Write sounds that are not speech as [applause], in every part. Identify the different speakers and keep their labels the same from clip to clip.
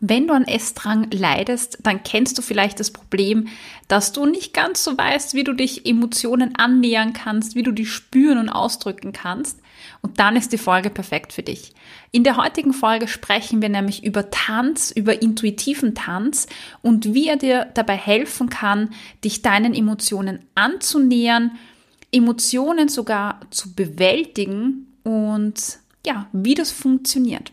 Speaker 1: Wenn du an Essdrang leidest, dann kennst du vielleicht das Problem, dass du nicht ganz so weißt, wie du dich Emotionen annähern kannst, wie du die spüren und ausdrücken kannst. Und dann ist die Folge perfekt für dich. In der heutigen Folge sprechen wir nämlich über Tanz, über intuitiven Tanz und wie er dir dabei helfen kann, dich deinen Emotionen anzunähern, Emotionen sogar zu bewältigen und ja, wie das funktioniert.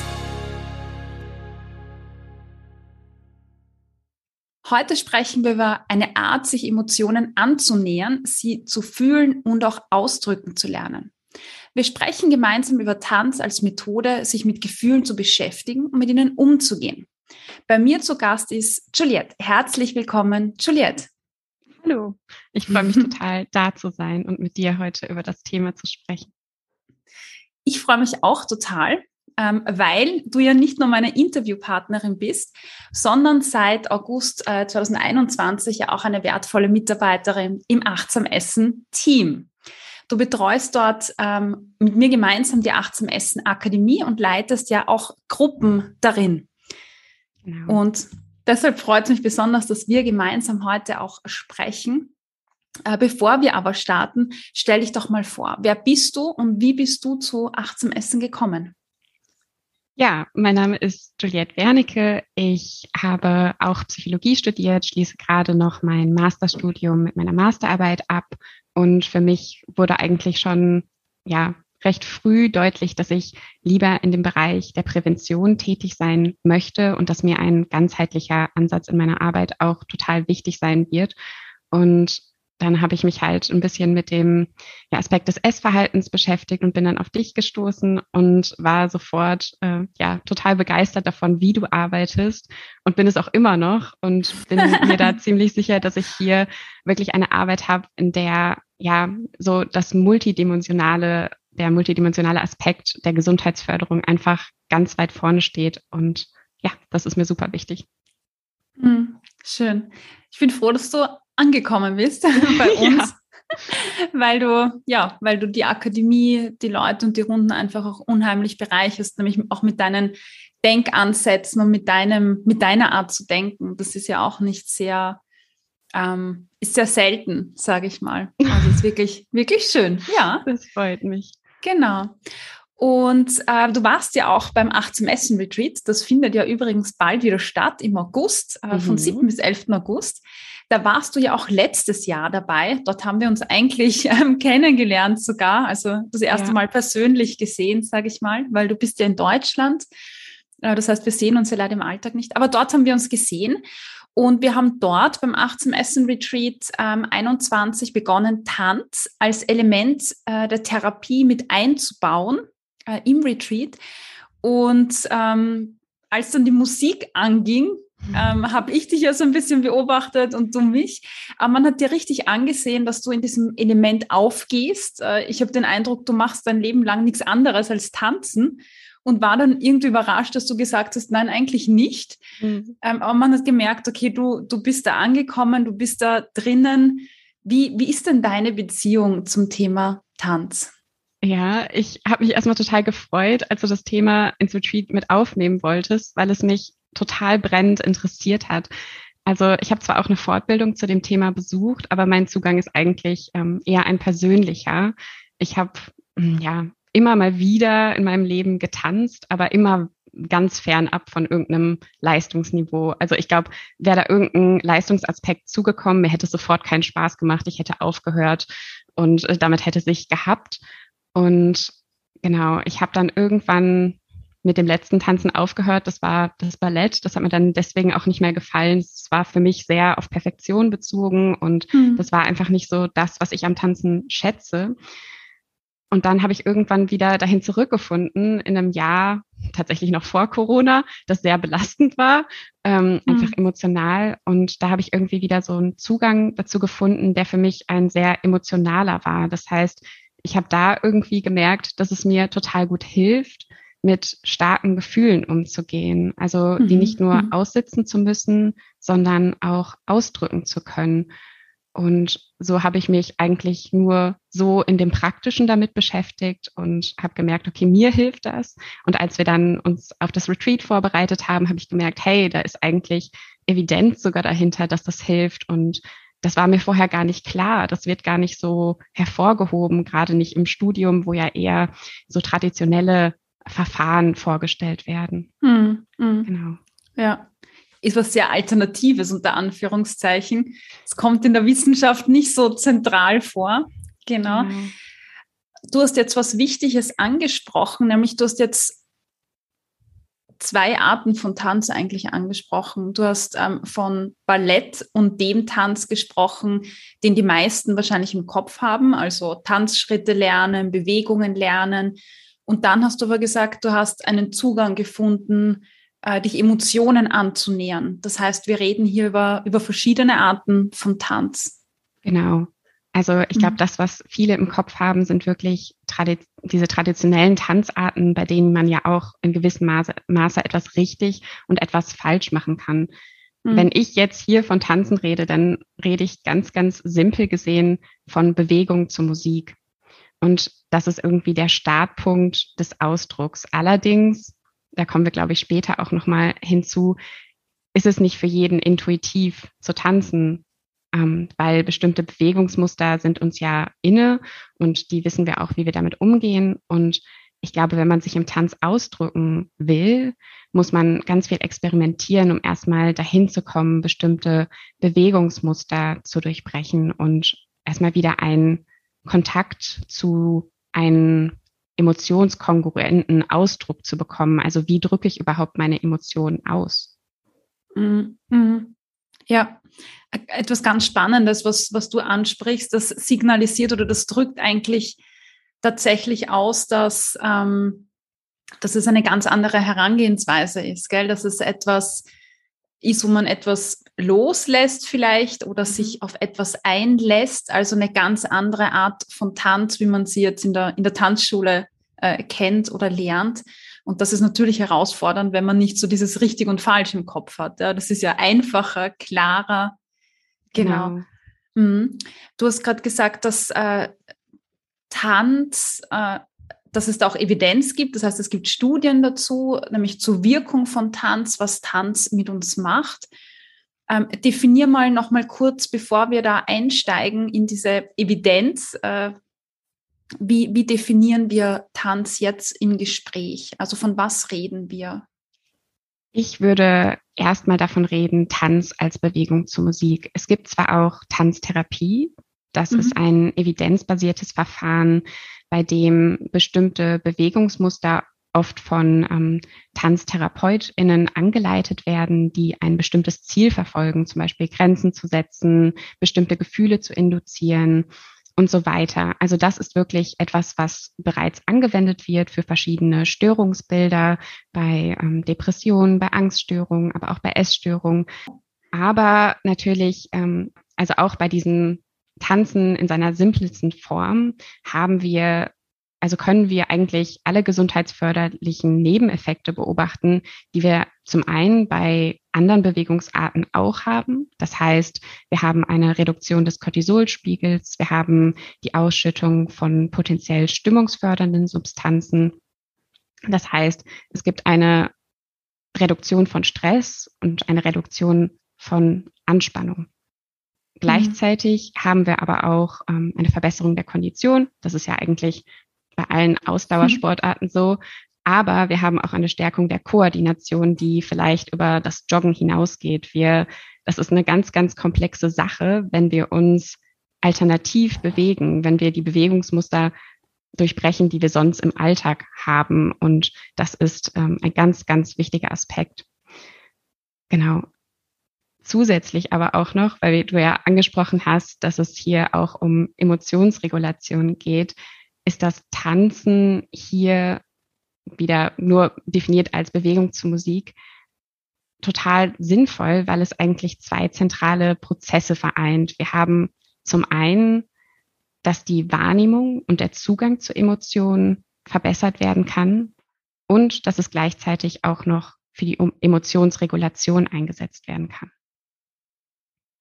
Speaker 1: Heute sprechen wir über eine Art, sich Emotionen anzunähern, sie zu fühlen und auch ausdrücken zu lernen. Wir sprechen gemeinsam über Tanz als Methode, sich mit Gefühlen zu beschäftigen und mit ihnen umzugehen. Bei mir zu Gast ist Juliette. Herzlich willkommen, Juliette.
Speaker 2: Hallo, ich freue mich [laughs] total, da zu sein und mit dir heute über das Thema zu sprechen.
Speaker 1: Ich freue mich auch total ähm, weil du ja nicht nur meine Interviewpartnerin bist, sondern seit August äh, 2021 ja auch eine wertvolle Mitarbeiterin im Achtsam Essen Team. Du betreust dort ähm, mit mir gemeinsam die Achtsam Essen Akademie und leitest ja auch Gruppen darin. Genau. Und deshalb freut es mich besonders, dass wir gemeinsam heute auch sprechen. Äh, bevor wir aber starten, stell dich doch mal vor, wer bist du und wie bist du zu Achtsam Essen gekommen?
Speaker 2: Ja, mein Name ist Juliette Wernicke. Ich habe auch Psychologie studiert, schließe gerade noch mein Masterstudium mit meiner Masterarbeit ab. Und für mich wurde eigentlich schon, ja, recht früh deutlich, dass ich lieber in dem Bereich der Prävention tätig sein möchte und dass mir ein ganzheitlicher Ansatz in meiner Arbeit auch total wichtig sein wird. Und dann habe ich mich halt ein bisschen mit dem ja, Aspekt des Essverhaltens beschäftigt und bin dann auf dich gestoßen und war sofort äh, ja total begeistert davon, wie du arbeitest und bin es auch immer noch und bin [laughs] mir da ziemlich sicher, dass ich hier wirklich eine Arbeit habe, in der ja so das multidimensionale der multidimensionale Aspekt der Gesundheitsförderung einfach ganz weit vorne steht und ja, das ist mir super wichtig.
Speaker 1: Hm, schön. Ich bin froh, dass du angekommen bist [laughs] bei [laughs] uns. Ja. Weil du, ja, weil du die Akademie, die Leute und die Runden einfach auch unheimlich bereicherst, nämlich auch mit deinen Denkansätzen und mit deinem, mit deiner Art zu denken. Das ist ja auch nicht sehr, ähm, ist sehr selten, sage ich mal. [laughs] Also ist wirklich, wirklich schön. Ja.
Speaker 2: Das freut mich.
Speaker 1: Genau. Und äh, du warst ja auch beim 18 Essen Retreat. Das findet ja übrigens bald wieder statt im August, äh, mhm. von 7. bis 11. August. Da warst du ja auch letztes Jahr dabei. Dort haben wir uns eigentlich ähm, kennengelernt sogar. Also das erste ja. Mal persönlich gesehen, sage ich mal, weil du bist ja in Deutschland. Äh, das heißt, wir sehen uns ja leider im Alltag nicht. Aber dort haben wir uns gesehen. Und wir haben dort beim 18 Essen Retreat ähm, 21 begonnen, Tanz als Element äh, der Therapie mit einzubauen äh, im Retreat. Und ähm, als dann die Musik anging, ähm, habe ich dich ja so ein bisschen beobachtet und du mich. Aber man hat dir richtig angesehen, dass du in diesem Element aufgehst. Äh, ich habe den Eindruck, du machst dein Leben lang nichts anderes als tanzen und war dann irgendwie überrascht, dass du gesagt hast, nein, eigentlich nicht. Mhm. Ähm, aber man hat gemerkt, okay, du, du bist da angekommen, du bist da drinnen. Wie, wie ist denn deine Beziehung zum Thema Tanz?
Speaker 2: Ja, ich habe mich erstmal total gefreut, als du das Thema ins Retreat mit aufnehmen wolltest, weil es mich total brennend interessiert hat. Also ich habe zwar auch eine Fortbildung zu dem Thema besucht, aber mein Zugang ist eigentlich ähm, eher ein persönlicher. Ich habe hm, ja immer mal wieder in meinem Leben getanzt, aber immer ganz fernab von irgendeinem Leistungsniveau. Also ich glaube, wäre da irgendein Leistungsaspekt zugekommen, mir hätte es sofort keinen Spaß gemacht, ich hätte aufgehört und äh, damit hätte sich gehabt. Und genau, ich habe dann irgendwann mit dem letzten Tanzen aufgehört. Das war das Ballett. Das hat mir dann deswegen auch nicht mehr gefallen. Es war für mich sehr auf Perfektion bezogen und mhm. das war einfach nicht so das, was ich am Tanzen schätze. und dann habe ich irgendwann wieder dahin zurückgefunden in einem Jahr, tatsächlich noch vor Corona, das sehr belastend war, ähm, mhm. einfach emotional. Und da habe ich irgendwie wieder so einen Zugang dazu gefunden, der für mich ein sehr emotionaler war. Das heißt, ich habe da irgendwie gemerkt, dass es mir total gut hilft, mit starken Gefühlen umzugehen. Also die mhm. nicht nur mhm. aussitzen zu müssen, sondern auch ausdrücken zu können. Und so habe ich mich eigentlich nur so in dem Praktischen damit beschäftigt und habe gemerkt, okay, mir hilft das. Und als wir dann uns auf das Retreat vorbereitet haben, habe ich gemerkt, hey, da ist eigentlich Evidenz sogar dahinter, dass das hilft. Und das war mir vorher gar nicht klar. Das wird gar nicht so hervorgehoben, gerade nicht im Studium, wo ja eher so traditionelle Verfahren vorgestellt werden.
Speaker 1: Hm, hm. Genau. Ja ist was sehr Alternatives unter Anführungszeichen. Es kommt in der Wissenschaft nicht so zentral vor. Genau. Mhm. Du hast jetzt was Wichtiges angesprochen, nämlich du hast jetzt zwei Arten von Tanz eigentlich angesprochen. Du hast ähm, von Ballett und dem Tanz gesprochen, den die meisten wahrscheinlich im Kopf haben, also Tanzschritte lernen, Bewegungen lernen. Und dann hast du aber gesagt, du hast einen Zugang gefunden äh, dich Emotionen anzunähern. Das heißt, wir reden hier über, über verschiedene Arten von Tanz.
Speaker 2: Genau. Also ich glaube, mhm. das, was viele im Kopf haben, sind wirklich tradi diese traditionellen Tanzarten, bei denen man ja auch in gewissem Maße, Maße etwas richtig und etwas falsch machen kann. Mhm. Wenn ich jetzt hier von Tanzen rede, dann rede ich ganz, ganz simpel gesehen von Bewegung zur Musik. Und das ist irgendwie der Startpunkt des Ausdrucks. Allerdings da kommen wir, glaube ich, später auch nochmal hinzu, ist es nicht für jeden intuitiv zu tanzen, ähm, weil bestimmte Bewegungsmuster sind uns ja inne und die wissen wir auch, wie wir damit umgehen. Und ich glaube, wenn man sich im Tanz ausdrücken will, muss man ganz viel experimentieren, um erstmal dahin zu kommen, bestimmte Bewegungsmuster zu durchbrechen und erstmal wieder einen Kontakt zu einem emotionskongruenten Ausdruck zu bekommen. Also wie drücke ich überhaupt meine Emotionen aus?
Speaker 1: Mhm. mhm. Ja, etwas ganz Spannendes, was, was du ansprichst, das signalisiert oder das drückt eigentlich tatsächlich aus, dass, ähm, dass es eine ganz andere Herangehensweise ist, gell? dass es etwas ist, wo man etwas loslässt vielleicht oder mhm. sich auf etwas einlässt, also eine ganz andere Art von Tanz, wie man sie jetzt in der, in der Tanzschule äh, kennt oder lernt. Und das ist natürlich herausfordernd, wenn man nicht so dieses richtig und falsch im Kopf hat. Ja, das ist ja einfacher, klarer. Genau. genau. Mhm. Du hast gerade gesagt, dass äh, Tanz, äh, dass es da auch Evidenz gibt. Das heißt, es gibt Studien dazu, nämlich zur Wirkung von Tanz, was Tanz mit uns macht. Ähm, definier mal noch mal kurz, bevor wir da einsteigen in diese Evidenz, äh, wie, wie definieren wir Tanz jetzt im Gespräch? Also von was reden wir?
Speaker 2: Ich würde erstmal davon reden, Tanz als Bewegung zur Musik. Es gibt zwar auch Tanztherapie, das mhm. ist ein evidenzbasiertes Verfahren, bei dem bestimmte Bewegungsmuster oft von ähm, TanztherapeutInnen angeleitet werden, die ein bestimmtes Ziel verfolgen, zum Beispiel Grenzen zu setzen, bestimmte Gefühle zu induzieren und so weiter. Also das ist wirklich etwas, was bereits angewendet wird für verschiedene Störungsbilder bei ähm, Depressionen, bei Angststörungen, aber auch bei Essstörungen. Aber natürlich, ähm, also auch bei diesen Tanzen in seiner simpelsten Form haben wir also können wir eigentlich alle gesundheitsförderlichen Nebeneffekte beobachten, die wir zum einen bei anderen Bewegungsarten auch haben. Das heißt, wir haben eine Reduktion des Cortisolspiegels, wir haben die Ausschüttung von potenziell stimmungsfördernden Substanzen. Das heißt, es gibt eine Reduktion von Stress und eine Reduktion von Anspannung. Gleichzeitig mhm. haben wir aber auch ähm, eine Verbesserung der Kondition. Das ist ja eigentlich bei allen Ausdauersportarten so. Aber wir haben auch eine Stärkung der Koordination, die vielleicht über das Joggen hinausgeht. Wir, das ist eine ganz, ganz komplexe Sache, wenn wir uns alternativ bewegen, wenn wir die Bewegungsmuster durchbrechen, die wir sonst im Alltag haben. Und das ist ähm, ein ganz, ganz wichtiger Aspekt. Genau. Zusätzlich aber auch noch, weil du ja angesprochen hast, dass es hier auch um Emotionsregulation geht, ist das Tanzen hier wieder nur definiert als Bewegung zu Musik total sinnvoll, weil es eigentlich zwei zentrale Prozesse vereint. Wir haben zum einen, dass die Wahrnehmung und der Zugang zu Emotionen verbessert werden kann und dass es gleichzeitig auch noch für die Emotionsregulation eingesetzt werden kann.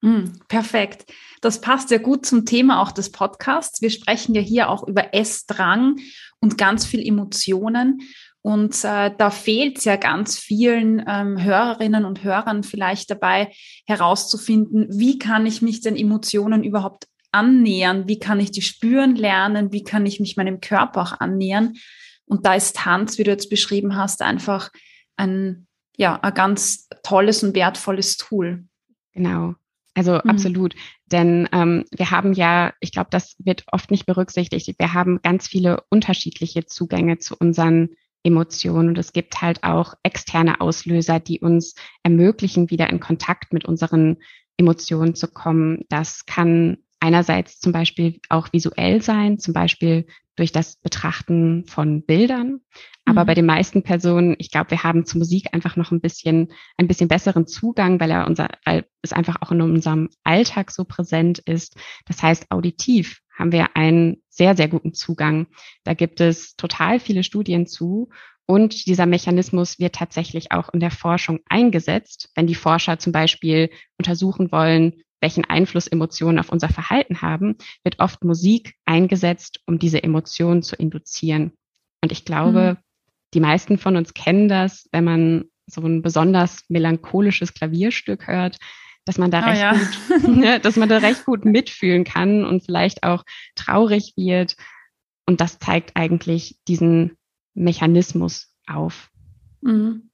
Speaker 1: Mm, perfekt. Das passt ja gut zum Thema auch des Podcasts. Wir sprechen ja hier auch über Essdrang und ganz viel Emotionen. Und äh, da fehlt es ja ganz vielen ähm, Hörerinnen und Hörern vielleicht dabei herauszufinden, wie kann ich mich den Emotionen überhaupt annähern, wie kann ich die spüren lernen, wie kann ich mich meinem Körper auch annähern. Und da ist Tanz, wie du jetzt beschrieben hast, einfach ein, ja, ein ganz tolles und wertvolles Tool.
Speaker 2: Genau. Also mhm. absolut. Denn ähm, wir haben ja, ich glaube, das wird oft nicht berücksichtigt, wir haben ganz viele unterschiedliche Zugänge zu unseren Emotionen. Und es gibt halt auch externe Auslöser, die uns ermöglichen, wieder in Kontakt mit unseren Emotionen zu kommen. Das kann einerseits zum Beispiel auch visuell sein, zum Beispiel durch das Betrachten von Bildern. Aber mhm. bei den meisten Personen, ich glaube, wir haben zur Musik einfach noch ein bisschen, ein bisschen besseren Zugang, weil er unser, weil es einfach auch in unserem Alltag so präsent ist. Das heißt, auditiv haben wir einen sehr, sehr guten Zugang. Da gibt es total viele Studien zu. Und dieser Mechanismus wird tatsächlich auch in der Forschung eingesetzt, wenn die Forscher zum Beispiel untersuchen wollen, welchen Einfluss Emotionen auf unser Verhalten haben, wird oft Musik eingesetzt, um diese Emotionen zu induzieren. Und ich glaube, mhm. die meisten von uns kennen das, wenn man so ein besonders melancholisches Klavierstück hört, dass man da oh, recht ja. gut, [laughs] ne, dass man da recht gut mitfühlen kann und vielleicht auch traurig wird. Und das zeigt eigentlich diesen Mechanismus auf.
Speaker 1: Mhm.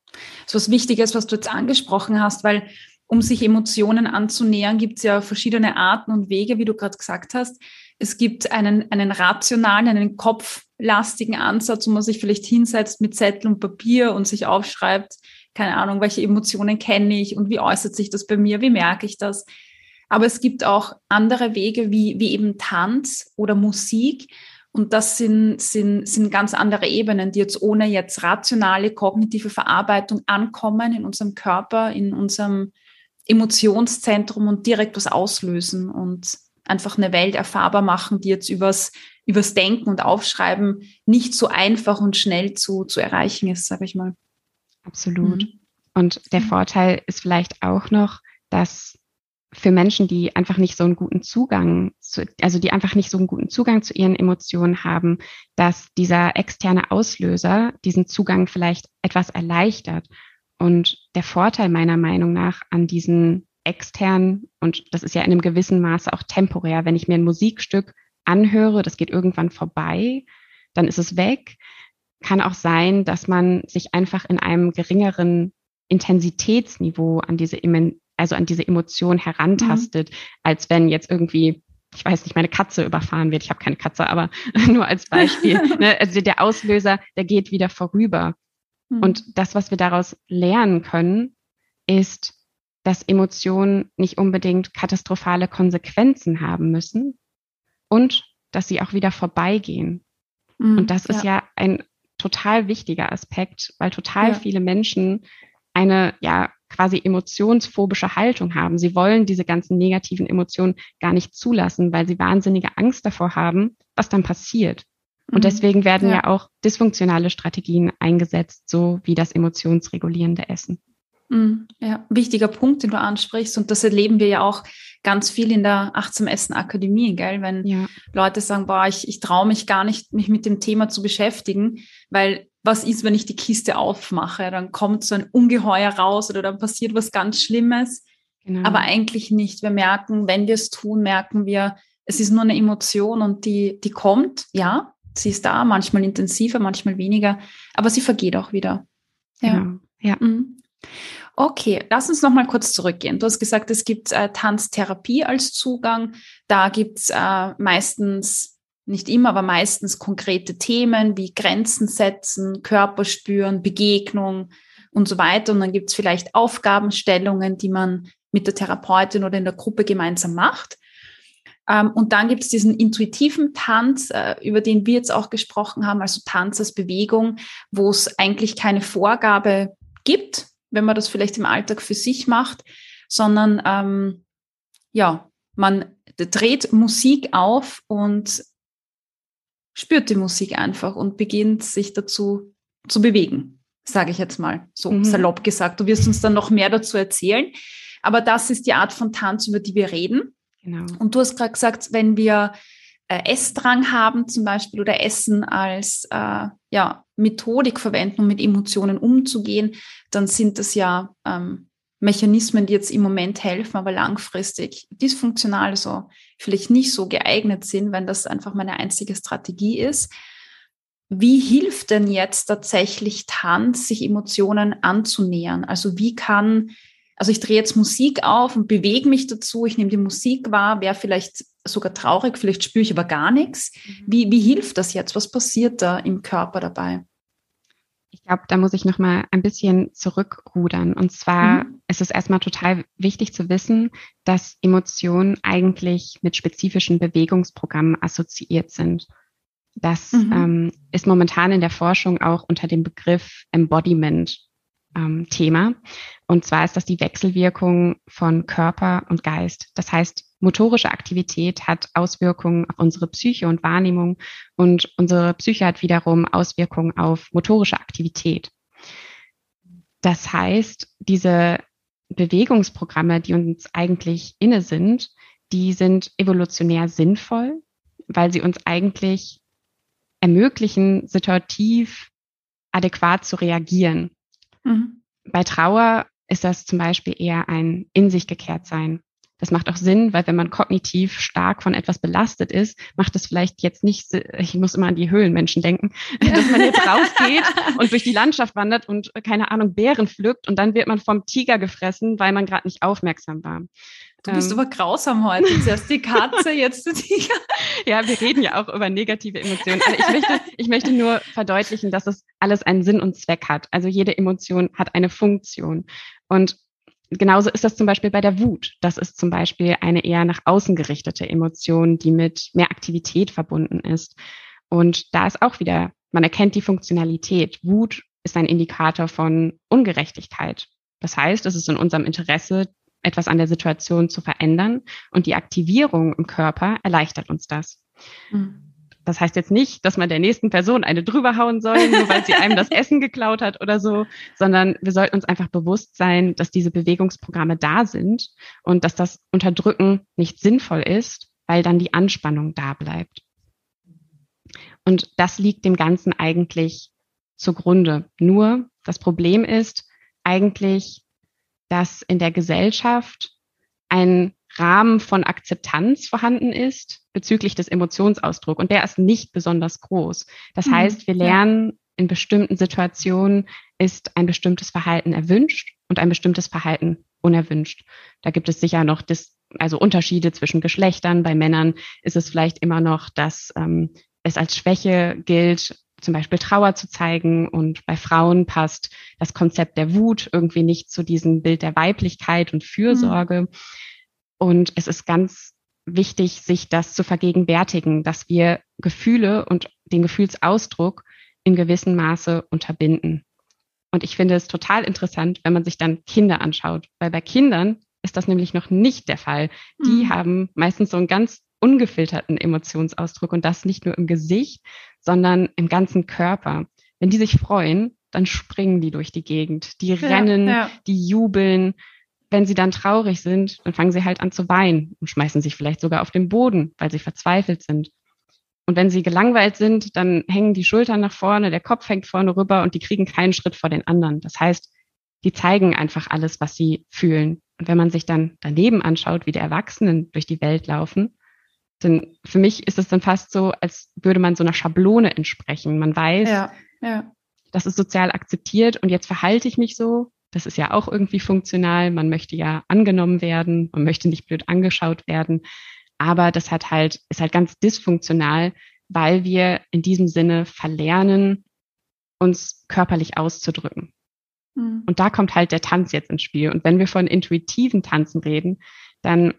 Speaker 1: So was Wichtiges, was du jetzt angesprochen hast, weil um sich Emotionen anzunähern, gibt es ja verschiedene Arten und Wege, wie du gerade gesagt hast. Es gibt einen, einen rationalen, einen kopflastigen Ansatz, wo man sich vielleicht hinsetzt mit Zettel und Papier und sich aufschreibt, keine Ahnung, welche Emotionen kenne ich und wie äußert sich das bei mir, wie merke ich das. Aber es gibt auch andere Wege wie, wie eben Tanz oder Musik. Und das sind, sind, sind ganz andere Ebenen, die jetzt ohne jetzt rationale, kognitive Verarbeitung ankommen in unserem Körper, in unserem Emotionszentrum und direkt was auslösen und einfach eine Welt erfahrbar machen, die jetzt übers, übers Denken und Aufschreiben nicht so einfach und schnell zu, zu erreichen ist, sage ich mal.
Speaker 2: Absolut. Mhm. Und der Vorteil ist vielleicht auch noch, dass für Menschen, die einfach nicht so einen guten Zugang zu, also die einfach nicht so einen guten Zugang zu ihren Emotionen haben, dass dieser externe Auslöser diesen Zugang vielleicht etwas erleichtert. Und der Vorteil meiner Meinung nach an diesen externen, und das ist ja in einem gewissen Maße auch temporär, wenn ich mir ein Musikstück anhöre, das geht irgendwann vorbei, dann ist es weg kann auch sein, dass man sich einfach in einem geringeren Intensitätsniveau an diese, also an diese Emotion herantastet, mhm. als wenn jetzt irgendwie ich weiß nicht, meine Katze überfahren wird. Ich habe keine Katze, aber [laughs] nur als Beispiel. [laughs] ne? Also der Auslöser, der geht wieder vorüber. Mhm. Und das, was wir daraus lernen können, ist, dass Emotionen nicht unbedingt katastrophale Konsequenzen haben müssen und dass sie auch wieder vorbeigehen. Mhm, und das ist ja. ja ein total wichtiger Aspekt, weil total ja. viele Menschen eine ja quasi emotionsphobische Haltung haben. Sie wollen diese ganzen negativen Emotionen gar nicht zulassen, weil sie wahnsinnige Angst davor haben, was dann passiert. Und mhm. deswegen werden ja. ja auch dysfunktionale Strategien eingesetzt, so wie das emotionsregulierende Essen.
Speaker 1: Mhm. Ja, wichtiger Punkt, den du ansprichst. Und das erleben wir ja auch ganz viel in der Achtsam Essen Akademie, gell? Wenn ja. Leute sagen, boah, ich, ich traue mich gar nicht, mich mit dem Thema zu beschäftigen, weil was ist, wenn ich die Kiste aufmache? Dann kommt so ein Ungeheuer raus oder dann passiert was ganz Schlimmes. Genau. Aber eigentlich nicht. Wir merken, wenn wir es tun, merken wir, es ist nur eine Emotion und die, die kommt, ja, sie ist da, manchmal intensiver, manchmal weniger, aber sie vergeht auch wieder.
Speaker 2: Ja. Genau. Ja. Mhm.
Speaker 1: Okay, lass uns noch mal kurz zurückgehen. Du hast gesagt, es gibt äh, Tanztherapie als Zugang. Da gibt's äh, meistens, nicht immer, aber meistens konkrete Themen wie Grenzen setzen, Körper spüren, Begegnung und so weiter. Und dann gibt's vielleicht Aufgabenstellungen, die man mit der Therapeutin oder in der Gruppe gemeinsam macht. Ähm, und dann gibt es diesen intuitiven Tanz, äh, über den wir jetzt auch gesprochen haben, also Tanz als Bewegung, wo es eigentlich keine Vorgabe gibt, wenn man das vielleicht im Alltag für sich macht, sondern ähm, ja, man dreht Musik auf und spürt die Musik einfach und beginnt sich dazu zu bewegen, sage ich jetzt mal so mhm. salopp gesagt. Du wirst uns dann noch mehr dazu erzählen. Aber das ist die Art von Tanz, über die wir reden. Genau. Und du hast gerade gesagt, wenn wir äh, Essdrang haben zum Beispiel oder Essen als äh, ja, Methodik verwenden, um mit Emotionen umzugehen, dann sind das ja ähm, Mechanismen, die jetzt im Moment helfen, aber langfristig dysfunktional, so vielleicht nicht so geeignet sind, wenn das einfach meine einzige Strategie ist. Wie hilft denn jetzt tatsächlich Tanz, sich Emotionen anzunähern? Also wie kann, also ich drehe jetzt Musik auf und bewege mich dazu, ich nehme die Musik wahr, wäre vielleicht sogar traurig, vielleicht spüre ich aber gar nichts. Mhm. Wie, wie hilft das jetzt? Was passiert da im Körper dabei?
Speaker 2: Ich glaube, da muss ich noch mal ein bisschen zurückrudern. Und zwar mhm. ist es erstmal total wichtig zu wissen, dass Emotionen eigentlich mit spezifischen Bewegungsprogrammen assoziiert sind. Das mhm. ähm, ist momentan in der Forschung auch unter dem Begriff Embodiment ähm, Thema. Und zwar ist das die Wechselwirkung von Körper und Geist. Das heißt, motorische Aktivität hat Auswirkungen auf unsere Psyche und Wahrnehmung und unsere Psyche hat wiederum Auswirkungen auf motorische Aktivität. Das heißt, diese Bewegungsprogramme, die uns eigentlich inne sind, die sind evolutionär sinnvoll, weil sie uns eigentlich ermöglichen, situativ adäquat zu reagieren. Mhm. Bei Trauer ist das zum Beispiel eher ein in sich gekehrt sein. Das macht auch Sinn, weil wenn man kognitiv stark von etwas belastet ist, macht es vielleicht jetzt nicht, ich muss immer an die Höhlenmenschen denken, [laughs] dass man jetzt rausgeht [laughs] und durch die Landschaft wandert und, keine Ahnung, Bären pflückt und dann wird man vom Tiger gefressen, weil man gerade nicht aufmerksam war.
Speaker 1: Du bist ähm, aber grausam heute. Zuerst die Katze, jetzt Tiger. [laughs]
Speaker 2: Ja, wir reden ja auch über negative Emotionen. Aber ich möchte, ich möchte nur verdeutlichen, dass es alles einen Sinn und Zweck hat. Also jede Emotion hat eine Funktion. Und genauso ist das zum Beispiel bei der Wut. Das ist zum Beispiel eine eher nach außen gerichtete Emotion, die mit mehr Aktivität verbunden ist. Und da ist auch wieder, man erkennt die Funktionalität. Wut ist ein Indikator von Ungerechtigkeit. Das heißt, es ist in unserem Interesse, etwas an der Situation zu verändern. Und die Aktivierung im Körper erleichtert uns das. Mhm. Das heißt jetzt nicht, dass man der nächsten Person eine drüber hauen soll, nur weil sie einem das Essen geklaut hat oder so, sondern wir sollten uns einfach bewusst sein, dass diese Bewegungsprogramme da sind und dass das Unterdrücken nicht sinnvoll ist, weil dann die Anspannung da bleibt. Und das liegt dem Ganzen eigentlich zugrunde. Nur das Problem ist eigentlich, dass in der Gesellschaft ein Rahmen von Akzeptanz vorhanden ist bezüglich des Emotionsausdrucks und der ist nicht besonders groß. Das mhm. heißt, wir lernen in bestimmten Situationen ist ein bestimmtes Verhalten erwünscht und ein bestimmtes Verhalten unerwünscht. Da gibt es sicher noch das, also Unterschiede zwischen Geschlechtern. Bei Männern ist es vielleicht immer noch, dass ähm, es als Schwäche gilt, zum Beispiel Trauer zu zeigen. Und bei Frauen passt das Konzept der Wut irgendwie nicht zu diesem Bild der Weiblichkeit und Fürsorge. Mhm. Und es ist ganz wichtig, sich das zu vergegenwärtigen, dass wir Gefühle und den Gefühlsausdruck in gewissem Maße unterbinden. Und ich finde es total interessant, wenn man sich dann Kinder anschaut, weil bei Kindern ist das nämlich noch nicht der Fall. Die mhm. haben meistens so einen ganz ungefilterten Emotionsausdruck und das nicht nur im Gesicht, sondern im ganzen Körper. Wenn die sich freuen, dann springen die durch die Gegend, die rennen, ja. die jubeln. Wenn sie dann traurig sind, dann fangen sie halt an zu weinen und schmeißen sich vielleicht sogar auf den Boden, weil sie verzweifelt sind. Und wenn sie gelangweilt sind, dann hängen die Schultern nach vorne, der Kopf hängt vorne rüber und die kriegen keinen Schritt vor den anderen. Das heißt, die zeigen einfach alles, was sie fühlen. Und wenn man sich dann daneben anschaut, wie die Erwachsenen durch die Welt laufen, denn für mich ist es dann fast so, als würde man so einer Schablone entsprechen. Man weiß, ja, ja. das ist sozial akzeptiert und jetzt verhalte ich mich so. Das ist ja auch irgendwie funktional. Man möchte ja angenommen werden, man möchte nicht blöd angeschaut werden. Aber das hat halt, ist halt ganz dysfunktional, weil wir in diesem Sinne verlernen, uns körperlich auszudrücken. Mhm. Und da kommt halt der Tanz jetzt ins Spiel. Und wenn wir von intuitiven Tanzen reden, dann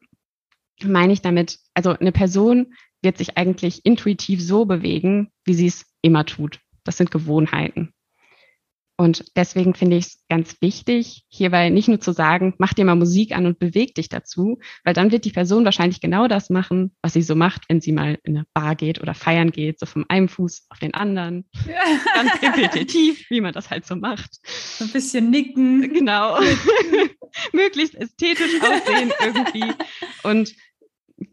Speaker 2: meine ich damit, also eine Person wird sich eigentlich intuitiv so bewegen, wie sie es immer tut. Das sind Gewohnheiten. Und deswegen finde ich es ganz wichtig, hierbei nicht nur zu sagen, mach dir mal Musik an und beweg dich dazu, weil dann wird die Person wahrscheinlich genau das machen, was sie so macht, wenn sie mal in eine Bar geht oder feiern geht, so vom einen Fuß auf den anderen. Ja. Ganz repetitiv, wie man das halt so macht.
Speaker 1: So ein bisschen nicken.
Speaker 2: Genau. [laughs] Möglichst ästhetisch aussehen irgendwie. Und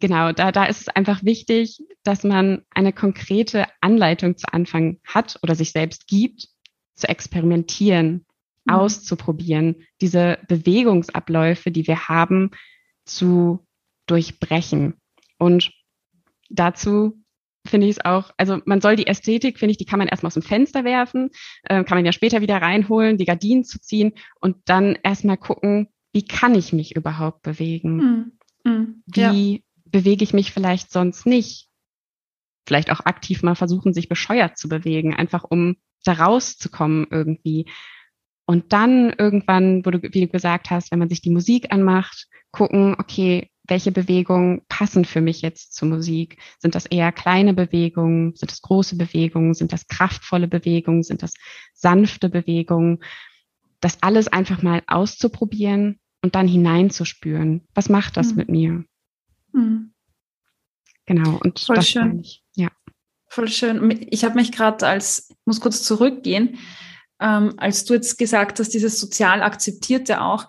Speaker 2: genau, da, da ist es einfach wichtig, dass man eine konkrete Anleitung zu Anfang hat oder sich selbst gibt zu experimentieren, mhm. auszuprobieren, diese Bewegungsabläufe, die wir haben, zu durchbrechen. Und dazu finde ich es auch, also man soll die Ästhetik, finde ich, die kann man erstmal aus dem Fenster werfen, äh, kann man ja später wieder reinholen, die Gardinen zu ziehen und dann erstmal gucken, wie kann ich mich überhaupt bewegen? Mm, mm, wie. Bewege ich mich vielleicht sonst nicht? Vielleicht auch aktiv mal versuchen, sich bescheuert zu bewegen, einfach um da rauszukommen irgendwie. Und dann irgendwann, wo du, wie du gesagt hast, wenn man sich die Musik anmacht, gucken, okay, welche Bewegungen passen für mich jetzt zur Musik? Sind das eher kleine Bewegungen? Sind das große Bewegungen? Sind das kraftvolle Bewegungen? Sind das sanfte Bewegungen? Das alles einfach mal auszuprobieren und dann hineinzuspüren. Was macht das mhm. mit mir? Mhm. Genau, und
Speaker 1: Voll das schön. Ich, ja. Voll schön. Ich habe mich gerade als, muss kurz zurückgehen, ähm, als du jetzt gesagt hast, dieses sozial akzeptierte auch.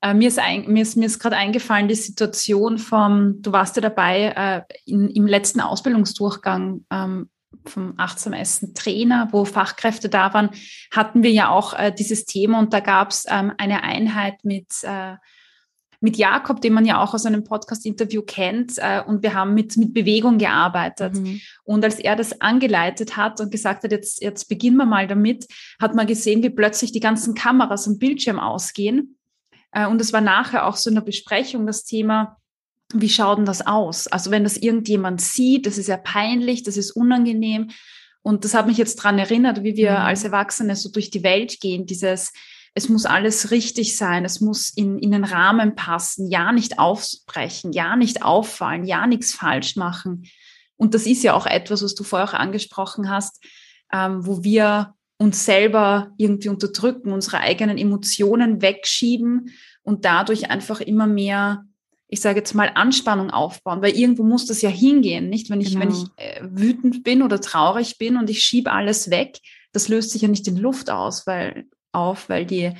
Speaker 1: Äh, mir ist, ein, mir ist, mir ist gerade eingefallen, die Situation vom, du warst ja dabei äh, in, im letzten Ausbildungsdurchgang ähm, vom achtsamessen Trainer, wo Fachkräfte da waren, hatten wir ja auch äh, dieses Thema und da gab es ähm, eine Einheit mit äh, mit Jakob, den man ja auch aus einem Podcast-Interview kennt. Äh, und wir haben mit, mit Bewegung gearbeitet. Mhm. Und als er das angeleitet hat und gesagt hat, jetzt, jetzt beginnen wir mal damit, hat man gesehen, wie plötzlich die ganzen Kameras am Bildschirm ausgehen. Äh, und es war nachher auch so in der Besprechung das Thema, wie schaut denn das aus? Also wenn das irgendjemand sieht, das ist ja peinlich, das ist unangenehm. Und das hat mich jetzt dran erinnert, wie wir mhm. als Erwachsene so durch die Welt gehen, dieses, es muss alles richtig sein, es muss in, in den Rahmen passen, ja nicht aufbrechen, ja nicht auffallen, ja nichts falsch machen. Und das ist ja auch etwas, was du vorher auch angesprochen hast, ähm, wo wir uns selber irgendwie unterdrücken, unsere eigenen Emotionen wegschieben und dadurch einfach immer mehr, ich sage jetzt mal, Anspannung aufbauen, weil irgendwo muss das ja hingehen, nicht? Wenn ich, genau. wenn ich äh, wütend bin oder traurig bin und ich schiebe alles weg, das löst sich ja nicht in Luft aus, weil auf, weil die,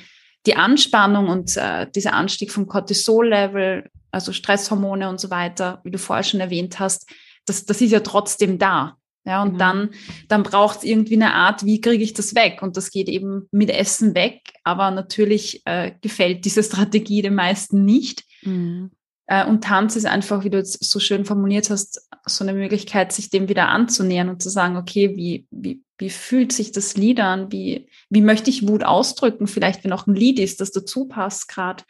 Speaker 1: die Anspannung und äh, dieser Anstieg vom Cortisol-Level, also Stresshormone und so weiter, wie du vorher schon erwähnt hast, das, das ist ja trotzdem da. Ja, und mhm. dann, dann braucht es irgendwie eine Art, wie kriege ich das weg? Und das geht eben mit Essen weg, aber natürlich äh, gefällt diese Strategie den meisten nicht. Mhm. Äh, und Tanz ist einfach, wie du jetzt so schön formuliert hast, so eine Möglichkeit, sich dem wieder anzunähern und zu sagen, okay, wie, wie, wie fühlt sich das Lied an? Wie, wie möchte ich Wut ausdrücken? Vielleicht, wenn auch ein Lied ist, das dazu passt gerade.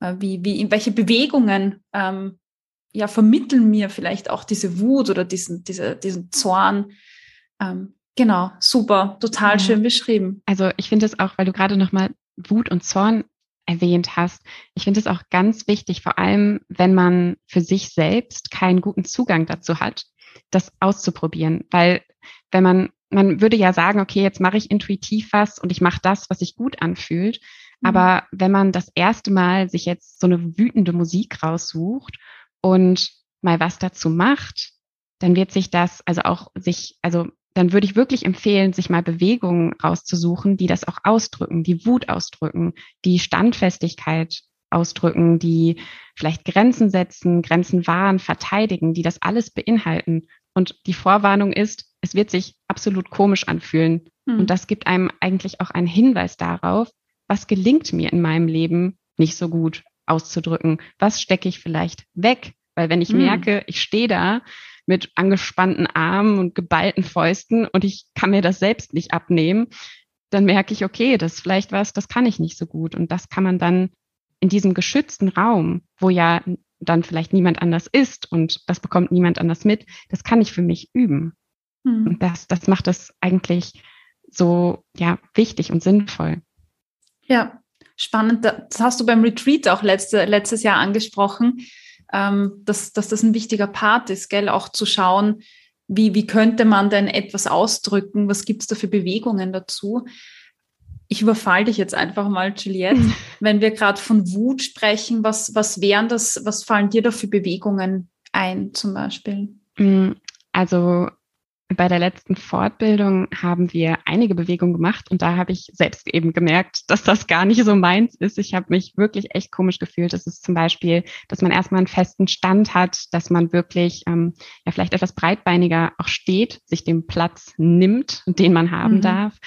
Speaker 1: Äh, wie, wie, welche Bewegungen ähm, ja, vermitteln mir vielleicht auch diese Wut oder diesen, diese, diesen Zorn. Ähm, genau, super, total ja. schön beschrieben.
Speaker 2: Also ich finde es auch, weil du gerade nochmal Wut und Zorn erwähnt hast. Ich finde es auch ganz wichtig, vor allem wenn man für sich selbst keinen guten Zugang dazu hat, das auszuprobieren. Weil wenn man, man würde ja sagen, okay, jetzt mache ich intuitiv was und ich mache das, was sich gut anfühlt. Mhm. Aber wenn man das erste Mal sich jetzt so eine wütende Musik raussucht und mal was dazu macht, dann wird sich das, also auch sich, also dann würde ich wirklich empfehlen, sich mal Bewegungen rauszusuchen, die das auch ausdrücken, die Wut ausdrücken, die Standfestigkeit ausdrücken, die vielleicht Grenzen setzen, Grenzen wahren, verteidigen, die das alles beinhalten. Und die Vorwarnung ist, es wird sich absolut komisch anfühlen. Hm. Und das gibt einem eigentlich auch einen Hinweis darauf, was gelingt mir in meinem Leben nicht so gut auszudrücken. Was stecke ich vielleicht weg? Weil wenn ich hm. merke, ich stehe da mit angespannten Armen und geballten Fäusten und ich kann mir das selbst nicht abnehmen, dann merke ich, okay, das ist vielleicht was, das kann ich nicht so gut. Und das kann man dann in diesem geschützten Raum, wo ja dann vielleicht niemand anders ist und das bekommt niemand anders mit, das kann ich für mich üben. Mhm. Und das, das macht das eigentlich so, ja, wichtig und sinnvoll.
Speaker 1: Ja, spannend. Das hast du beim Retreat auch letzte, letztes Jahr angesprochen ähm, dass, dass das ein wichtiger Part ist, gell? Auch zu schauen, wie, wie könnte man denn etwas ausdrücken? Was gibt es da für Bewegungen dazu? Ich überfall dich jetzt einfach mal, Juliette. [laughs] Wenn wir gerade von Wut sprechen, was, was wären das, was fallen dir da für Bewegungen ein, zum Beispiel?
Speaker 2: Mm, also bei der letzten Fortbildung haben wir einige Bewegungen gemacht und da habe ich selbst eben gemerkt, dass das gar nicht so meins ist. Ich habe mich wirklich echt komisch gefühlt. Das ist zum Beispiel, dass man erstmal einen festen Stand hat, dass man wirklich ähm, ja vielleicht etwas breitbeiniger auch steht, sich den Platz nimmt, den man haben mhm. darf.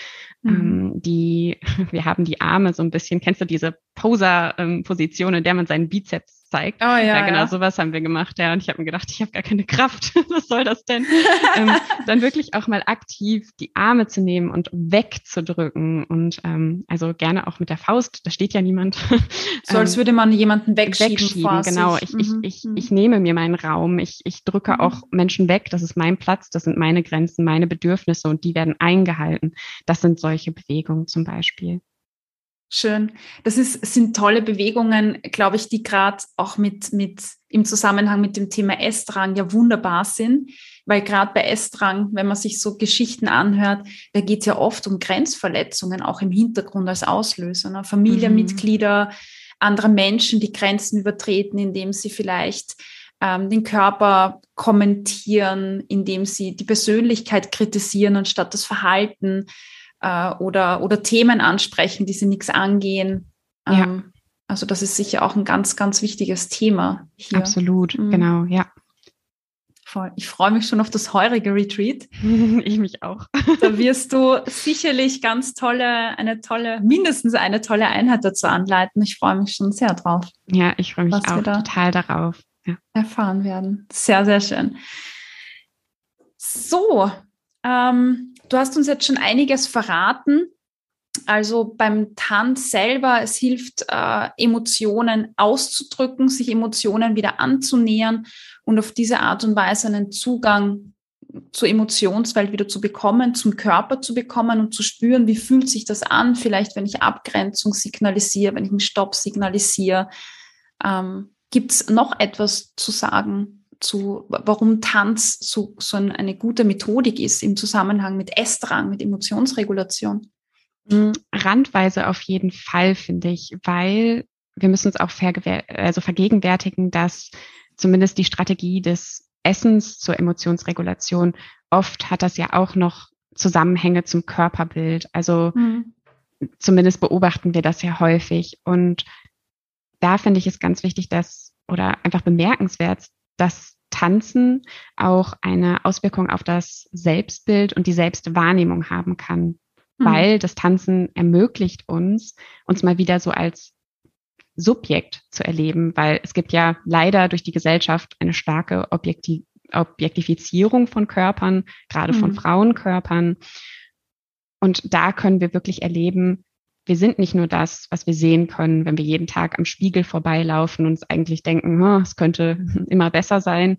Speaker 2: Mhm. Ähm, die, [laughs] wir haben die Arme so ein bisschen, kennst du diese Poser-Position, in der man seinen Bizeps zeigt. Oh, ja, ja, genau, ja. sowas haben wir gemacht, ja. Und ich habe mir gedacht, ich habe gar keine Kraft. [laughs] Was soll das denn? [laughs] ähm, dann wirklich auch mal aktiv die Arme zu nehmen und wegzudrücken und ähm, also gerne auch mit der Faust. Da steht ja niemand.
Speaker 1: so als ähm, würde man jemanden wegschieben.
Speaker 2: Wegschieben, genau. Ich, mhm. ich, ich, mhm. ich nehme mir meinen Raum. Ich, ich drücke mhm. auch Menschen weg. Das ist mein Platz. Das sind meine Grenzen, meine Bedürfnisse und die werden eingehalten. Das sind solche Bewegungen zum Beispiel.
Speaker 1: Schön. Das ist, sind tolle Bewegungen, glaube ich, die gerade auch mit, mit im Zusammenhang mit dem Thema Essdrang ja wunderbar sind, weil gerade bei Essdrang, wenn man sich so Geschichten anhört, da geht es ja oft um Grenzverletzungen, auch im Hintergrund als Auslöser. Ne? Familienmitglieder, mhm. andere Menschen, die Grenzen übertreten, indem sie vielleicht ähm, den Körper kommentieren, indem sie die Persönlichkeit kritisieren anstatt das Verhalten äh, oder, oder Themen ansprechen, die sie nichts angehen. Ja. Ähm, also das ist sicher auch ein ganz, ganz wichtiges Thema
Speaker 2: hier. Absolut, mhm. genau, ja.
Speaker 1: Voll. Ich freue mich schon auf das heurige Retreat. [laughs]
Speaker 2: ich mich auch.
Speaker 1: da wirst du sicherlich ganz tolle, eine tolle, mindestens eine tolle Einheit dazu anleiten. Ich freue mich schon sehr drauf.
Speaker 2: Ja, ich freue mich auch da total darauf. Ja.
Speaker 1: Erfahren werden. Sehr, sehr schön. So, ähm, Du hast uns jetzt schon einiges verraten. Also beim Tanz selber, es hilft, äh, Emotionen auszudrücken, sich Emotionen wieder anzunähern und auf diese Art und Weise einen Zugang zur Emotionswelt wieder zu bekommen, zum Körper zu bekommen und zu spüren, wie fühlt sich das an, vielleicht wenn ich Abgrenzung signalisiere, wenn ich einen Stopp signalisiere. Ähm, Gibt es noch etwas zu sagen zu, warum Tanz so, so eine gute Methodik ist im Zusammenhang mit Essdrang, mit Emotionsregulation?
Speaker 2: Hm, randweise auf jeden Fall, finde ich, weil wir müssen uns auch also vergegenwärtigen, dass zumindest die Strategie des Essens zur Emotionsregulation, oft hat das ja auch noch Zusammenhänge zum Körperbild. Also mhm. zumindest beobachten wir das ja häufig. Und da finde ich es ganz wichtig, dass oder einfach bemerkenswert, dass Tanzen auch eine Auswirkung auf das Selbstbild und die Selbstwahrnehmung haben kann, mhm. weil das Tanzen ermöglicht uns, uns mal wieder so als Subjekt zu erleben, weil es gibt ja leider durch die Gesellschaft eine starke Objektiv Objektifizierung von Körpern, gerade mhm. von Frauenkörpern. Und da können wir wirklich erleben, wir sind nicht nur das, was wir sehen können, wenn wir jeden Tag am Spiegel vorbeilaufen und uns eigentlich denken, oh, es könnte [laughs] immer besser sein,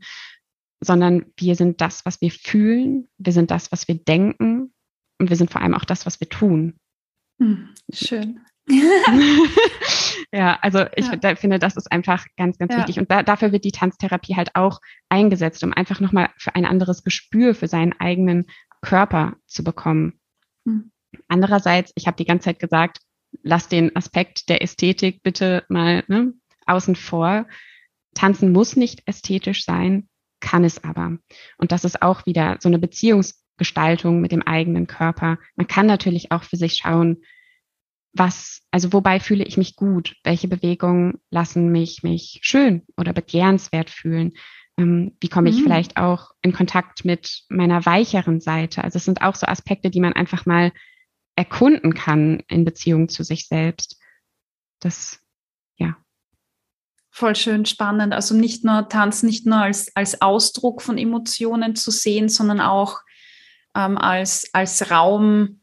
Speaker 2: sondern wir sind das, was wir fühlen, wir sind das, was wir denken und wir sind vor allem auch das, was wir tun.
Speaker 1: Hm, schön. [laughs]
Speaker 2: ja, also ich ja. Finde, das ist einfach ganz, ganz ja. wichtig. Und da, dafür wird die Tanztherapie halt auch eingesetzt, um einfach nochmal für ein anderes Gespür für seinen eigenen Körper zu bekommen. Hm. Andererseits, ich habe die ganze Zeit gesagt, lass den Aspekt der Ästhetik bitte mal ne, außen vor. Tanzen muss nicht ästhetisch sein, kann es aber. Und das ist auch wieder so eine Beziehungsgestaltung mit dem eigenen Körper. Man kann natürlich auch für sich schauen, was, also wobei fühle ich mich gut? Welche Bewegungen lassen mich mich schön oder begehrenswert fühlen? Ähm, wie komme ich mhm. vielleicht auch in Kontakt mit meiner weicheren Seite? Also es sind auch so Aspekte, die man einfach mal erkunden kann in Beziehung zu sich selbst. Das, ja.
Speaker 1: Voll schön spannend. Also nicht nur Tanz, nicht nur als, als Ausdruck von Emotionen zu sehen, sondern auch ähm, als, als Raum,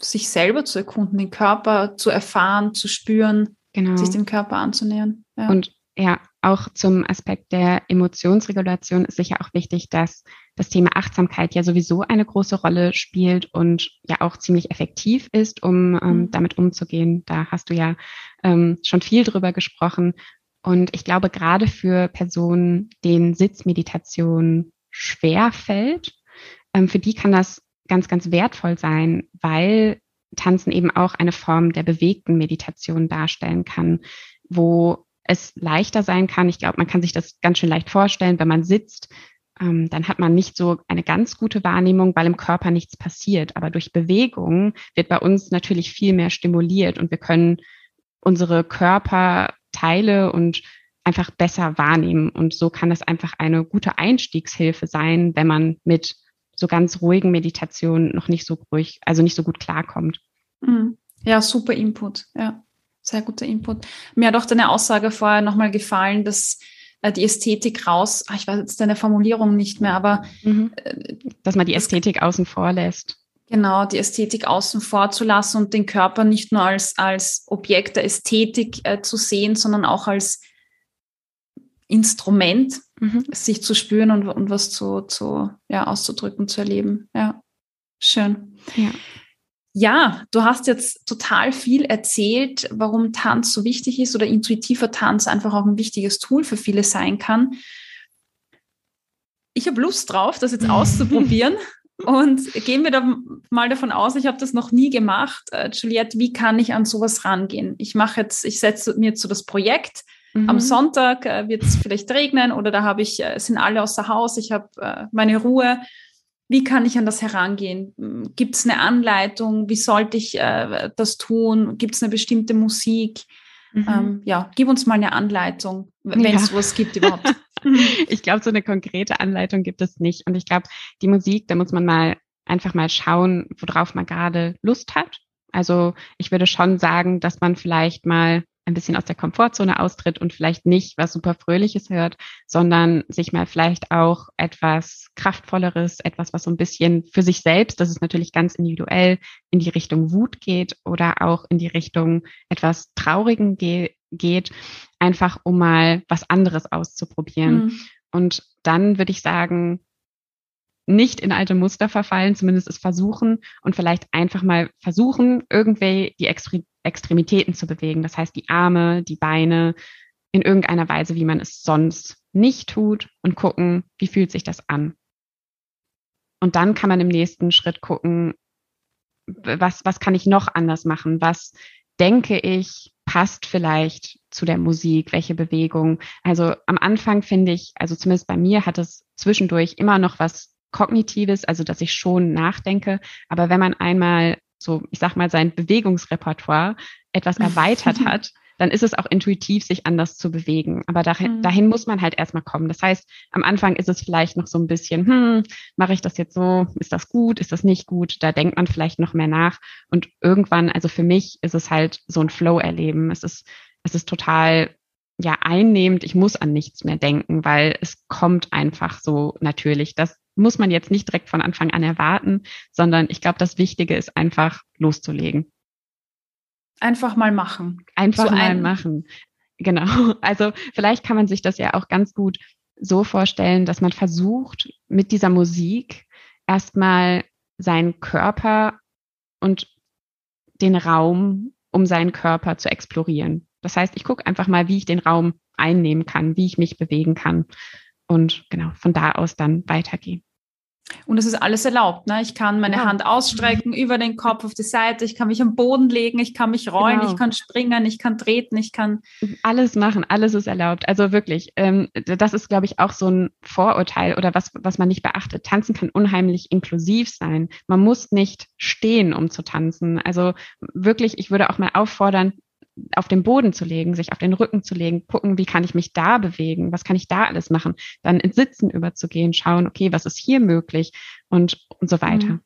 Speaker 1: sich selber zu erkunden, den Körper zu erfahren, zu spüren, genau. sich dem Körper anzunähern.
Speaker 2: Ja. Und ja, auch zum Aspekt der Emotionsregulation ist sicher auch wichtig, dass das Thema Achtsamkeit ja sowieso eine große Rolle spielt und ja auch ziemlich effektiv ist, um ähm, mhm. damit umzugehen. Da hast du ja ähm, schon viel drüber gesprochen. Und ich glaube, gerade für Personen, denen Sitzmeditation schwer fällt, ähm, für die kann das ganz, ganz wertvoll sein, weil Tanzen eben auch eine Form der bewegten Meditation darstellen kann, wo es leichter sein kann. Ich glaube, man kann sich das ganz schön leicht vorstellen, wenn man sitzt, ähm, dann hat man nicht so eine ganz gute Wahrnehmung, weil im Körper nichts passiert. Aber durch Bewegung wird bei uns natürlich viel mehr stimuliert und wir können unsere Körperteile und einfach besser wahrnehmen. Und so kann es einfach eine gute Einstiegshilfe sein, wenn man mit so ganz ruhigen Meditationen noch nicht so ruhig, also nicht so gut klarkommt.
Speaker 1: Mhm. Ja, super Input. Ja, sehr guter Input. Mir hat auch deine Aussage vorher nochmal gefallen, dass die Ästhetik raus, ach, ich weiß jetzt deine Formulierung nicht mehr, aber
Speaker 2: mhm. Äh, dass man die Ästhetik außen vor lässt.
Speaker 1: Genau, die Ästhetik außen vor zu lassen und den Körper nicht nur als, als Objekt der Ästhetik äh, zu sehen, sondern auch als Instrument, mhm. sich zu spüren und, und was zu, zu ja, auszudrücken, zu erleben. Ja, schön. Ja. Ja, du hast jetzt total viel erzählt, warum Tanz so wichtig ist oder intuitiver Tanz einfach auch ein wichtiges Tool für viele sein kann. Ich habe Lust drauf, das jetzt [laughs] auszuprobieren. Und gehen wir da mal davon aus, ich habe das noch nie gemacht. Äh, Juliette, wie kann ich an sowas rangehen? Ich mache jetzt, ich setze mir jetzt so das Projekt. Mhm. Am Sonntag äh, wird es vielleicht regnen oder da habe ich, äh, sind alle außer Haus, ich habe meine Ruhe wie kann ich an das herangehen? Gibt es eine Anleitung? Wie sollte ich äh, das tun? Gibt es eine bestimmte Musik? Mhm. Ähm, ja, gib uns mal eine Anleitung, wenn es ja. sowas gibt überhaupt. [laughs]
Speaker 2: ich glaube, so eine konkrete Anleitung gibt es nicht. Und ich glaube, die Musik, da muss man mal einfach mal schauen, worauf man gerade Lust hat. Also ich würde schon sagen, dass man vielleicht mal ein bisschen aus der Komfortzone austritt und vielleicht nicht was super Fröhliches hört, sondern sich mal vielleicht auch etwas Kraftvolleres, etwas, was so ein bisschen für sich selbst, das ist natürlich ganz individuell, in die Richtung Wut geht oder auch in die Richtung etwas Traurigen ge geht, einfach um mal was anderes auszuprobieren. Mhm. Und dann würde ich sagen, nicht in alte Muster verfallen, zumindest es versuchen und vielleicht einfach mal versuchen, irgendwie die Extremitäten zu bewegen. Das heißt, die Arme, die Beine in irgendeiner Weise, wie man es sonst nicht tut und gucken, wie fühlt sich das an. Und dann kann man im nächsten Schritt gucken, was, was kann ich noch anders machen? Was denke ich passt vielleicht zu der Musik? Welche Bewegung? Also am Anfang finde ich, also zumindest bei mir hat es zwischendurch immer noch was Kognitives, also dass ich schon nachdenke. Aber wenn man einmal so, ich sag mal, sein Bewegungsrepertoire etwas [laughs] erweitert hat, dann ist es auch intuitiv, sich anders zu bewegen. Aber dahin, mhm. dahin muss man halt erstmal kommen. Das heißt, am Anfang ist es vielleicht noch so ein bisschen, hm, mache ich das jetzt so? Ist das gut? Ist das nicht gut? Da denkt man vielleicht noch mehr nach. Und irgendwann, also für mich ist es halt so ein Flow-Erleben. Es ist, es ist total ja einnehmend. Ich muss an nichts mehr denken, weil es kommt einfach so natürlich. Das muss man jetzt nicht direkt von Anfang an erwarten, sondern ich glaube, das Wichtige ist einfach loszulegen.
Speaker 1: Einfach mal machen.
Speaker 2: Einfach so mal machen. Genau. [laughs] Also vielleicht kann man sich das ja auch ganz gut so vorstellen, dass man versucht, mit dieser Musik erstmal seinen Körper und den Raum um seinen Körper zu explorieren. Das heißt, ich gucke einfach mal, wie ich den Raum einnehmen kann, wie ich mich bewegen kann und genau von da aus dann weitergehen.
Speaker 1: Und es ist alles erlaubt. Ne? Ich kann meine ja. Hand ausstrecken über den Kopf auf die Seite, ich kann mich am Boden legen, ich kann mich rollen, genau. ich kann springen, ich kann treten, ich kann.
Speaker 2: Alles machen, alles ist erlaubt. Also wirklich, ähm, das ist, glaube ich, auch so ein Vorurteil oder was, was man nicht beachtet. Tanzen kann unheimlich inklusiv sein. Man muss nicht stehen, um zu tanzen. Also wirklich, ich würde auch mal auffordern, auf den Boden zu legen, sich auf den Rücken zu legen, gucken, wie kann ich mich da bewegen, was kann ich da alles machen, dann ins Sitzen überzugehen, schauen, okay, was ist hier möglich und, und so weiter. Mhm.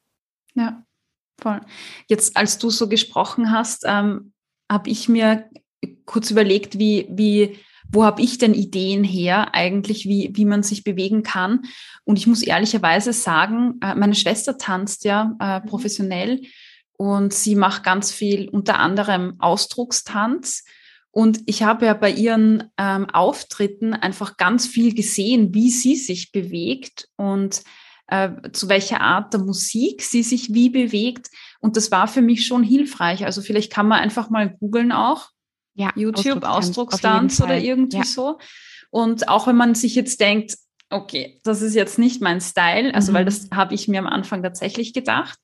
Speaker 1: Ja, voll. Jetzt, als du so gesprochen hast, ähm, habe ich mir kurz überlegt, wie, wie, wo habe ich denn Ideen her eigentlich, wie, wie man sich bewegen kann? Und ich muss ehrlicherweise sagen, äh, meine Schwester tanzt ja äh, mhm. professionell und sie macht ganz viel unter anderem Ausdruckstanz. Und ich habe ja bei ihren ähm, Auftritten einfach ganz viel gesehen, wie sie sich bewegt und äh, zu welcher Art der Musik sie sich wie bewegt. Und das war für mich schon hilfreich. Also vielleicht kann man einfach mal googeln auch, ja, YouTube, Ausdruckstanz, oder irgendwie ja. so. Und auch wenn man sich jetzt denkt, okay, das ist jetzt nicht mein Style, also mhm. weil das habe ich mir am Anfang tatsächlich gedacht.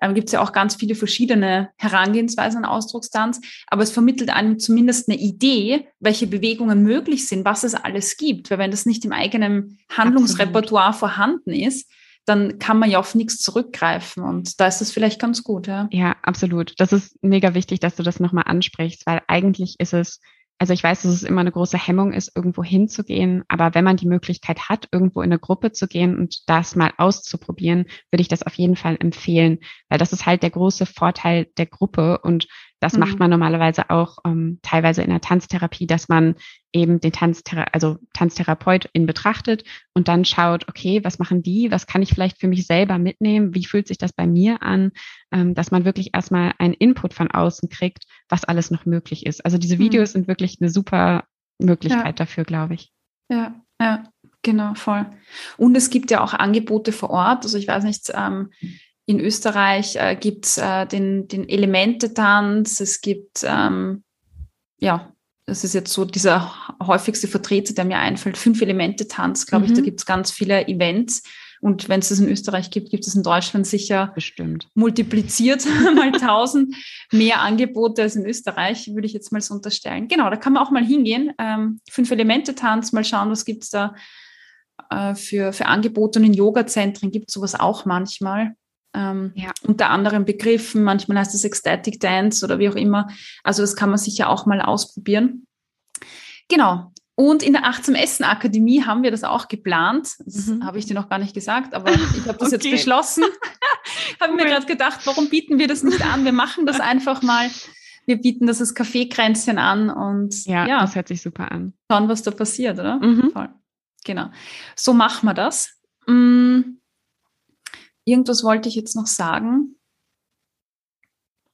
Speaker 1: Ähm, Gibt es ja auch ganz viele verschiedene Herangehensweisen an Ausdruckstanz, aber es vermittelt einem zumindest eine Idee, welche Bewegungen möglich sind, was es alles gibt. Weil wenn das nicht im eigenen Handlungsrepertoire Absolut. vorhanden ist, dann kann man ja auf nichts zurückgreifen und da ist es vielleicht ganz gut, ja.
Speaker 2: Ja, absolut. Das ist mega wichtig, dass du das nochmal ansprichst, weil eigentlich ist es also ich weiß, dass es immer eine große Hemmung ist, irgendwo hinzugehen, aber wenn man die Möglichkeit hat, irgendwo in eine Gruppe zu gehen und das mal auszuprobieren, würde ich das auf jeden Fall empfehlen, weil das ist halt der große Vorteil der Gruppe und das mhm. macht man normalerweise auch ähm, teilweise in der Tanztherapie, dass man eben den Tanzthera also Tanztherapeut in betrachtet und dann schaut, okay, was machen die? Was kann ich vielleicht für mich selber mitnehmen? Wie fühlt sich das bei mir an? Ähm, dass man wirklich erstmal einen Input von außen kriegt, was alles noch möglich ist. Also diese mhm. Videos mhm. sind wirklich eine super Möglichkeit ja. dafür, glaube ich.
Speaker 1: Ja, ja, genau, voll. Und es gibt ja auch Angebote vor Ort. Also ich weiß nicht, ähm, in Österreich äh, gibt es äh, den, den Elemente-Tanz, es gibt, ähm, ja, das ist jetzt so dieser häufigste Vertreter, der mir einfällt, Fünf-Elemente-Tanz, glaube mhm. ich, da mhm. gibt es ganz viele Events. Und wenn es das in Österreich gibt, gibt es in Deutschland sicher
Speaker 2: Bestimmt.
Speaker 1: multipliziert [laughs] mal tausend mehr Angebote als in Österreich, würde ich jetzt mal so unterstellen. Genau, da kann man auch mal hingehen. Ähm, Fünf-Elemente-Tanz, mal schauen, was gibt es da äh, für, für Angebote. Und in Yoga-Zentren gibt es sowas auch manchmal ähm, ja. unter anderen Begriffen. Manchmal heißt es Ecstatic Dance oder wie auch immer. Also das kann man sicher auch mal ausprobieren. Genau. Und in der 18 Essen Akademie haben wir das auch geplant. Das mhm. habe ich dir noch gar nicht gesagt, aber ich habe das [laughs] okay. jetzt beschlossen. [laughs] habe cool. mir gerade gedacht, warum bieten wir das nicht an? Wir machen das [laughs] einfach mal. Wir bieten das als Kaffeekränzchen an und
Speaker 2: ja, ja, das hört sich super an.
Speaker 1: Schauen, was da passiert, oder? Mhm. Voll. Genau. So machen wir das. Mm. Irgendwas wollte ich jetzt noch sagen.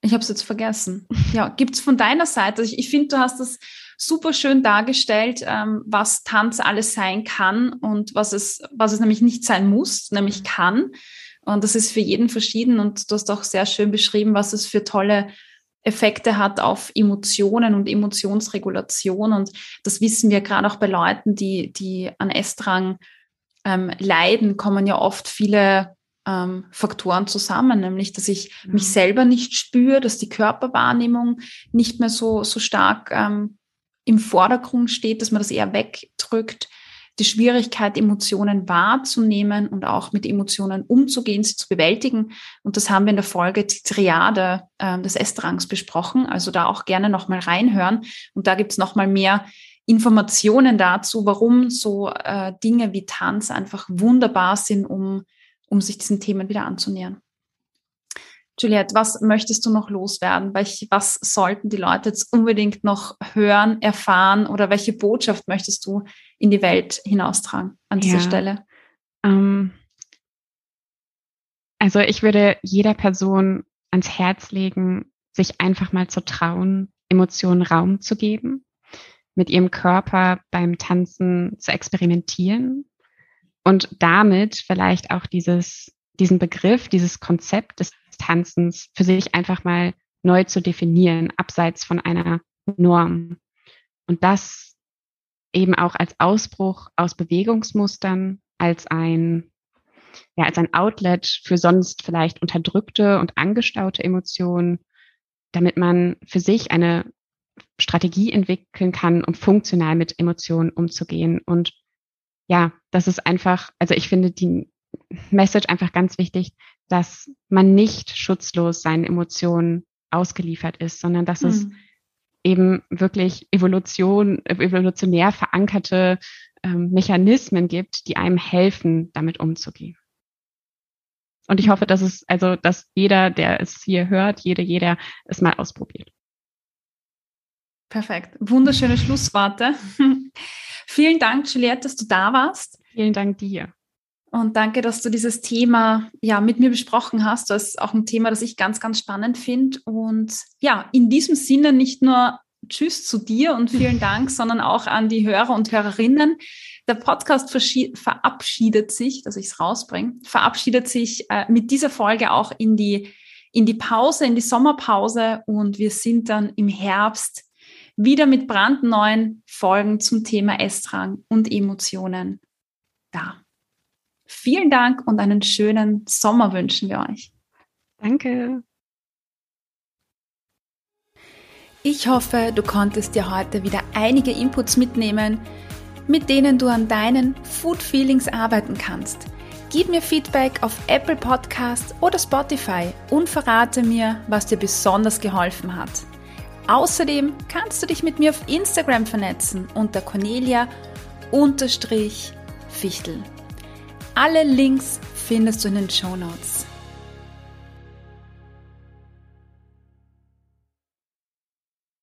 Speaker 1: Ich habe es jetzt vergessen. Ja, gibt es von deiner Seite, also ich, ich finde, du hast das super schön dargestellt, ähm, was Tanz alles sein kann und was es, was es nämlich nicht sein muss, nämlich kann. Und das ist für jeden verschieden und du hast auch sehr schön beschrieben, was es für tolle Effekte hat auf Emotionen und Emotionsregulation. Und das wissen wir gerade auch bei Leuten, die, die an Essdrang ähm, leiden, kommen ja oft viele ähm, Faktoren zusammen, nämlich dass ich mhm. mich selber nicht spüre, dass die Körperwahrnehmung nicht mehr so, so stark ähm, im Vordergrund steht, dass man das eher wegdrückt, die Schwierigkeit, Emotionen wahrzunehmen und auch mit Emotionen umzugehen, sie zu bewältigen. Und das haben wir in der Folge die Triade äh, des Essdrangs besprochen. Also da auch gerne nochmal reinhören. Und da gibt's nochmal mehr Informationen dazu, warum so äh, Dinge wie Tanz einfach wunderbar sind, um um sich diesen Themen wieder anzunähern. Juliette, was möchtest du noch loswerden? Welch, was sollten die Leute jetzt unbedingt noch hören, erfahren oder welche Botschaft möchtest du in die Welt hinaustragen an dieser ja, Stelle? Ähm,
Speaker 2: also ich würde jeder Person ans Herz legen, sich einfach mal zu trauen, Emotionen Raum zu geben, mit ihrem Körper beim Tanzen zu experimentieren und damit vielleicht auch dieses, diesen Begriff, dieses Konzept des Tanzens für sich einfach mal neu zu definieren, abseits von einer Norm. Und das eben auch als Ausbruch aus Bewegungsmustern, als ein, ja, als ein Outlet für sonst vielleicht unterdrückte und angestaute Emotionen, damit man für sich eine Strategie entwickeln kann, um funktional mit Emotionen umzugehen und ja, das ist einfach, also ich finde die Message einfach ganz wichtig, dass man nicht schutzlos seinen Emotionen ausgeliefert ist, sondern dass hm. es eben wirklich Evolution, evolutionär verankerte ähm, Mechanismen gibt, die einem helfen, damit umzugehen. Und ich hoffe, dass es, also, dass jeder, der es hier hört, jede, jeder es mal ausprobiert.
Speaker 1: Perfekt. Wunderschöne Schlussworte. [laughs] Vielen Dank, Juliette, dass du da warst.
Speaker 2: Vielen Dank dir.
Speaker 1: Und danke, dass du dieses Thema ja mit mir besprochen hast. Das ist auch ein Thema, das ich ganz, ganz spannend finde. Und ja, in diesem Sinne nicht nur Tschüss zu dir und vielen Dank, [laughs] sondern auch an die Hörer und Hörerinnen. Der Podcast verabschiedet sich, dass ich es rausbringe, verabschiedet sich äh, mit dieser Folge auch in die, in die Pause, in die Sommerpause und wir sind dann im Herbst wieder mit brandneuen Folgen zum Thema Essdrang und Emotionen da. Vielen Dank und einen schönen Sommer wünschen wir euch.
Speaker 2: Danke.
Speaker 1: Ich hoffe, du konntest dir heute wieder einige Inputs mitnehmen, mit denen du an deinen Food Feelings arbeiten kannst. Gib mir Feedback auf Apple Podcast oder Spotify und verrate mir, was dir besonders geholfen hat. Außerdem kannst du dich mit mir auf Instagram vernetzen unter Cornelia-Fichtel. Alle Links findest du in den Show Notes.